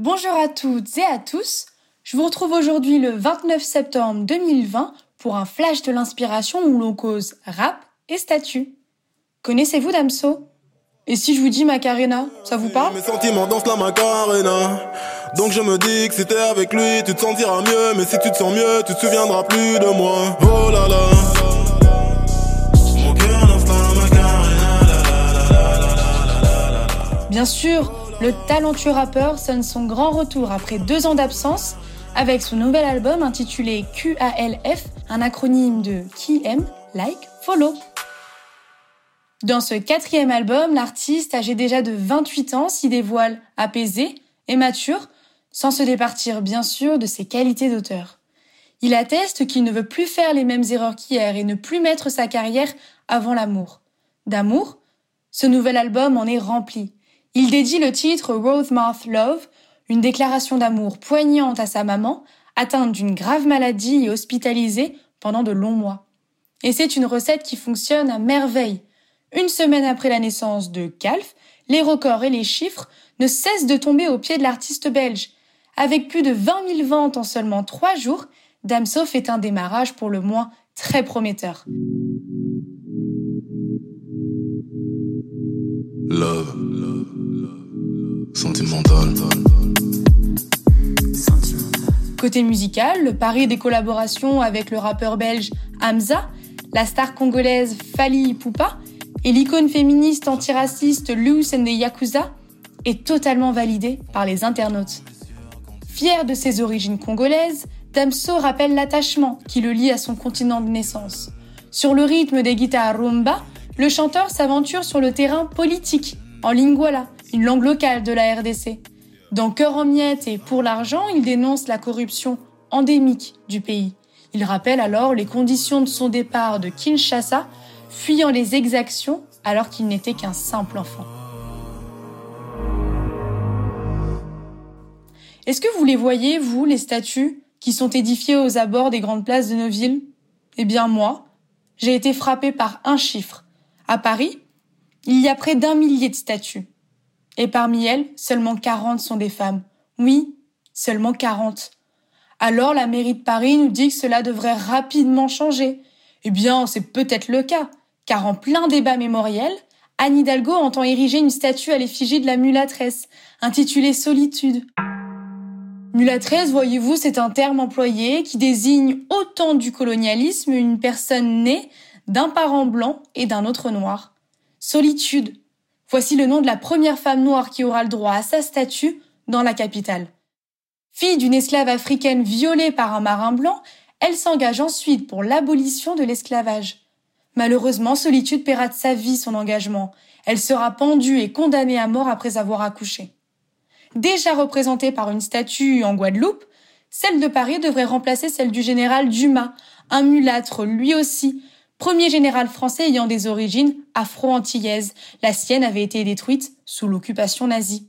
Bonjour à toutes et à tous. Je vous retrouve aujourd'hui le 29 septembre 2020 pour un flash de l'inspiration où l'on cause rap et statut. Connaissez-vous Damso Et si je vous dis Macarena, ça vous parle Mes sentiments dansent la Macarena. Donc je me dis que si t'es avec lui, tu te sentiras mieux. Mais si tu te sens mieux, tu te souviendras plus de moi. Oh là là. Mon cœur danse la Macarena. Bien sûr, le talentueux rappeur sonne son grand retour après deux ans d'absence avec son nouvel album intitulé QALF, un acronyme de Qui aime, Like, Follow. Dans ce quatrième album, l'artiste, âgé déjà de 28 ans, s'y dévoile apaisé et mature, sans se départir bien sûr de ses qualités d'auteur. Il atteste qu'il ne veut plus faire les mêmes erreurs qu'hier et ne plus mettre sa carrière avant l'amour. D'amour, ce nouvel album en est rempli. Il dédie le titre Roadmouth Love, une déclaration d'amour poignante à sa maman, atteinte d'une grave maladie et hospitalisée pendant de longs mois. Et c'est une recette qui fonctionne à merveille. Une semaine après la naissance de Calf, les records et les chiffres ne cessent de tomber au pied de l'artiste belge. Avec plus de 20 000 ventes en seulement trois jours, Damso fait un démarrage pour le moins très prometteur. Côté musical, le pari des collaborations avec le rappeur belge Hamza, la star congolaise Fali Ipupa et l'icône féministe antiraciste Loose and the Yakuza est totalement validé par les internautes. Fier de ses origines congolaises, Damso rappelle l'attachement qui le lie à son continent de naissance. Sur le rythme des guitares rumba, le chanteur s'aventure sur le terrain politique, en lingala, une langue locale de la RDC. Dans Cœur en miettes et Pour l'argent, il dénonce la corruption endémique du pays. Il rappelle alors les conditions de son départ de Kinshasa, fuyant les exactions alors qu'il n'était qu'un simple enfant. Est-ce que vous les voyez, vous, les statues qui sont édifiées aux abords des grandes places de nos villes? Eh bien moi, j'ai été frappé par un chiffre. À Paris, il y a près d'un millier de statues. Et parmi elles, seulement 40 sont des femmes. Oui, seulement 40. Alors la mairie de Paris nous dit que cela devrait rapidement changer. Eh bien, c'est peut-être le cas, car en plein débat mémoriel, Anne Hidalgo entend ériger une statue à l'effigie de la mulatresse, intitulée Solitude. Mulatresse, voyez-vous, c'est un terme employé qui désigne autant du colonialisme une personne née d'un parent blanc et d'un autre noir. Solitude. Voici le nom de la première femme noire qui aura le droit à sa statue dans la capitale. Fille d'une esclave africaine violée par un marin blanc, elle s'engage ensuite pour l'abolition de l'esclavage. Malheureusement, Solitude paiera de sa vie son engagement. Elle sera pendue et condamnée à mort après avoir accouché déjà représentée par une statue en Guadeloupe, celle de Paris devrait remplacer celle du général Dumas, un mulâtre lui aussi, premier général français ayant des origines afro-antillaises. La sienne avait été détruite sous l'occupation nazie.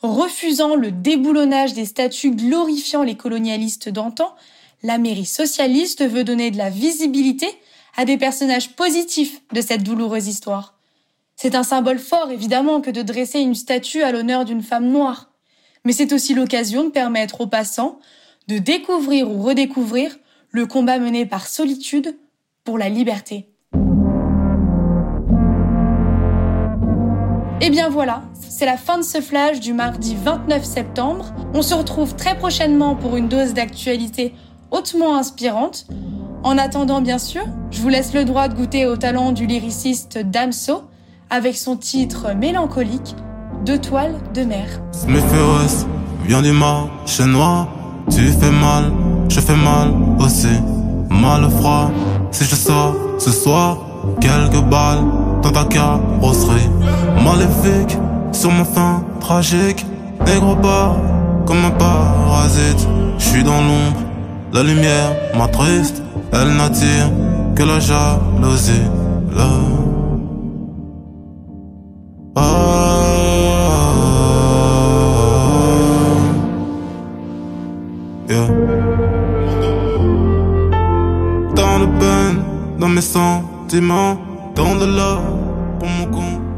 Refusant le déboulonnage des statues glorifiant les colonialistes d'antan, la mairie socialiste veut donner de la visibilité à des personnages positifs de cette douloureuse histoire. C'est un symbole fort, évidemment, que de dresser une statue à l'honneur d'une femme noire. Mais c'est aussi l'occasion de permettre aux passants de découvrir ou redécouvrir le combat mené par Solitude pour la liberté. Et eh bien voilà, c'est la fin de ce flash du mardi 29 septembre. On se retrouve très prochainement pour une dose d'actualité hautement inspirante. En attendant, bien sûr, je vous laisse le droit de goûter au talent du lyriciste Damso avec son titre mélancolique Deux toiles de mer. Noir. Tu fais mal, je fais mal aussi. Mal froid, si je sors ce soir, quelques balles dans ta carrosserie. Maléfique sur mon fin tragique. Négro pas comme un parasite. Je suis dans l'ombre, la lumière m'attriste. Elle n'attire que la jalousie. Oh. Bain, dans mes sentiments, dans de l'or pour mon compte.